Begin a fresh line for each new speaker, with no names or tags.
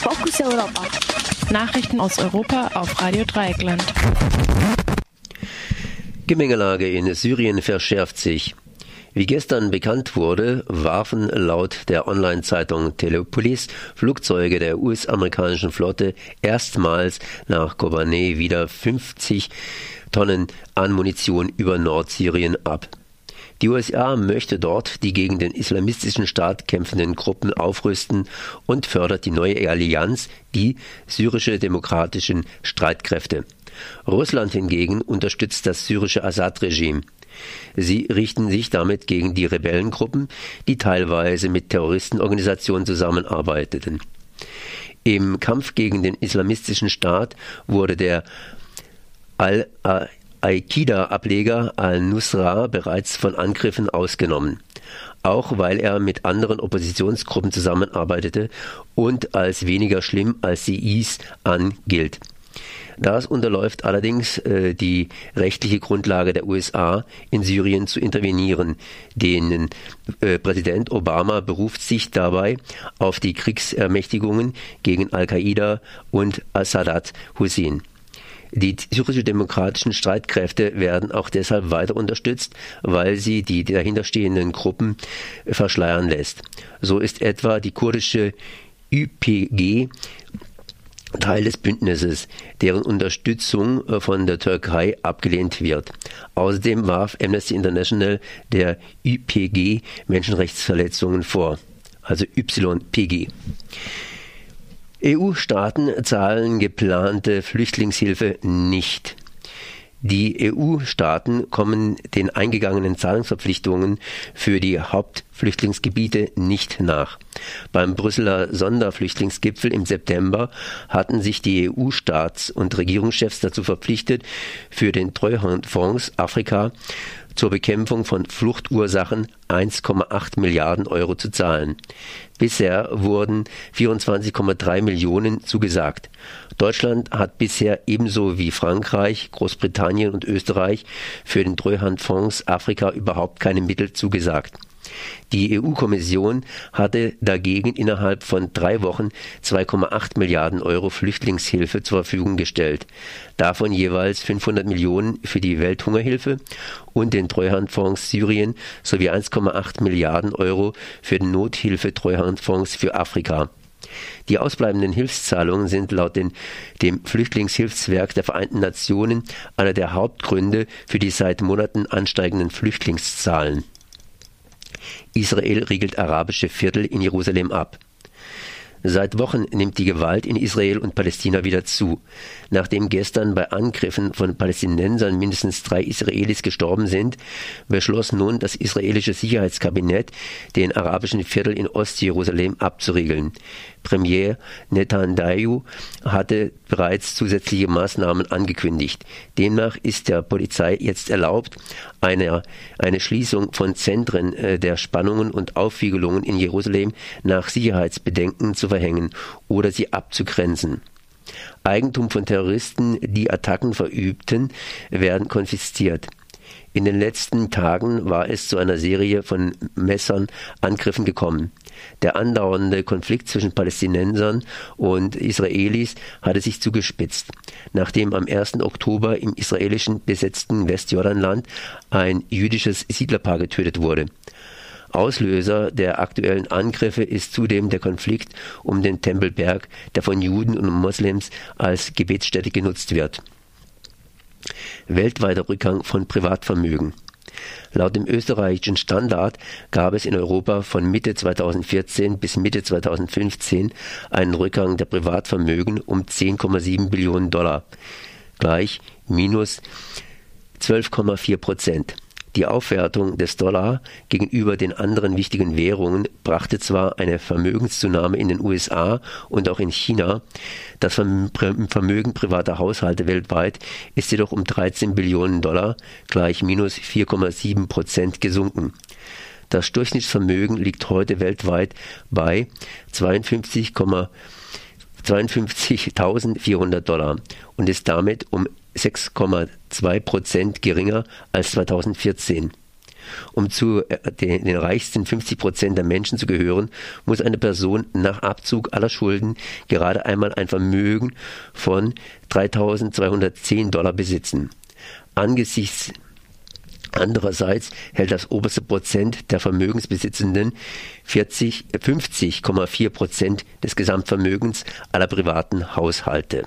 Fokus Europa.
Nachrichten aus Europa auf Radio Dreieckland.
Gemengelage in Syrien verschärft sich. Wie gestern bekannt wurde, warfen laut der Online-Zeitung Telepolis Flugzeuge der US-amerikanischen Flotte erstmals nach Kobane wieder 50 Tonnen an Munition über Nordsyrien ab. Die USA möchte dort die gegen den islamistischen Staat kämpfenden Gruppen aufrüsten und fördert die neue Allianz, die syrische demokratischen Streitkräfte. Russland hingegen unterstützt das syrische Assad-Regime. Sie richten sich damit gegen die Rebellengruppen, die teilweise mit Terroristenorganisationen zusammenarbeiteten. Im Kampf gegen den islamistischen Staat wurde der Al-Qaida-Ableger al-Nusra bereits von Angriffen ausgenommen, auch weil er mit anderen Oppositionsgruppen zusammenarbeitete und als weniger schlimm als IS angilt. Das unterläuft allerdings äh, die rechtliche Grundlage der USA, in Syrien zu intervenieren. Den äh, Präsident Obama beruft sich dabei auf die Kriegsermächtigungen gegen Al-Qaida und Sadat Hussein. Die syrische demokratischen Streitkräfte werden auch deshalb weiter unterstützt, weil sie die dahinterstehenden Gruppen verschleiern lässt. So ist etwa die kurdische YPG Teil des Bündnisses, deren Unterstützung äh, von der Türkei abgelehnt wird. Außerdem warf Amnesty International der YPG Menschenrechtsverletzungen vor, also YPG. EU-Staaten zahlen geplante Flüchtlingshilfe nicht. Die EU-Staaten kommen den eingegangenen Zahlungsverpflichtungen für die Hauptflüchtlingsgebiete nicht nach. Beim Brüsseler Sonderflüchtlingsgipfel im September hatten sich die EU-Staats- und Regierungschefs dazu verpflichtet, für den Treuhandfonds Afrika zur Bekämpfung von Fluchtursachen 1,8 Milliarden Euro zu zahlen. Bisher wurden 24,3 Millionen zugesagt. Deutschland hat bisher ebenso wie Frankreich, Großbritannien und Österreich für den Treuhandfonds Afrika überhaupt keine Mittel zugesagt. Die EU-Kommission hatte dagegen innerhalb von drei Wochen 2,8 Milliarden Euro Flüchtlingshilfe zur Verfügung gestellt, davon jeweils 500 Millionen für die Welthungerhilfe und den Treuhandfonds Syrien sowie 1,8 Milliarden Euro für den Nothilfe-Treuhandfonds für Afrika. Die ausbleibenden Hilfszahlungen sind laut den, dem Flüchtlingshilfswerk der Vereinten Nationen einer der Hauptgründe für die seit Monaten ansteigenden Flüchtlingszahlen. Israel riegelt arabische Viertel in Jerusalem ab. Seit Wochen nimmt die Gewalt in Israel und Palästina wieder zu. Nachdem gestern bei Angriffen von Palästinensern mindestens drei Israelis gestorben sind, beschloss nun das israelische Sicherheitskabinett, den arabischen Viertel in Ostjerusalem abzuriegeln. Premier Netanyahu hatte bereits zusätzliche Maßnahmen angekündigt. Demnach ist der Polizei jetzt erlaubt, eine, eine Schließung von Zentren äh, der Spannungen und Aufwiegelungen in Jerusalem nach Sicherheitsbedenken zu verhängen oder sie abzugrenzen. Eigentum von Terroristen, die Attacken verübten, werden konfisziert. In den letzten Tagen war es zu einer Serie von Messern Angriffen gekommen. Der andauernde Konflikt zwischen Palästinensern und Israelis hatte sich zugespitzt, nachdem am 1. Oktober im israelischen besetzten Westjordanland ein jüdisches Siedlerpaar getötet wurde. Auslöser der aktuellen Angriffe ist zudem der Konflikt um den Tempelberg, der von Juden und Moslems als Gebetsstätte genutzt wird. Weltweiter Rückgang von Privatvermögen. Laut dem österreichischen Standard gab es in Europa von Mitte 2014 bis Mitte 2015 einen Rückgang der Privatvermögen um 10,7 Billionen Dollar, gleich minus 12,4 Prozent. Die Aufwertung des Dollar gegenüber den anderen wichtigen Währungen brachte zwar eine Vermögenszunahme in den USA und auch in China, das Vermögen privater Haushalte weltweit ist jedoch um 13 Billionen Dollar gleich minus 4,7 Prozent gesunken. Das Durchschnittsvermögen liegt heute weltweit bei 52,400 Dollar und ist damit um 6,2 Prozent geringer als 2014. Um zu äh, den, reichsten 50 Prozent der Menschen zu gehören, muss eine Person nach Abzug aller Schulden gerade einmal ein Vermögen von 3.210 Dollar besitzen. Angesichts Andererseits hält das oberste Prozent der Vermögensbesitzenden 40, 50,4 Prozent des Gesamtvermögens aller privaten Haushalte.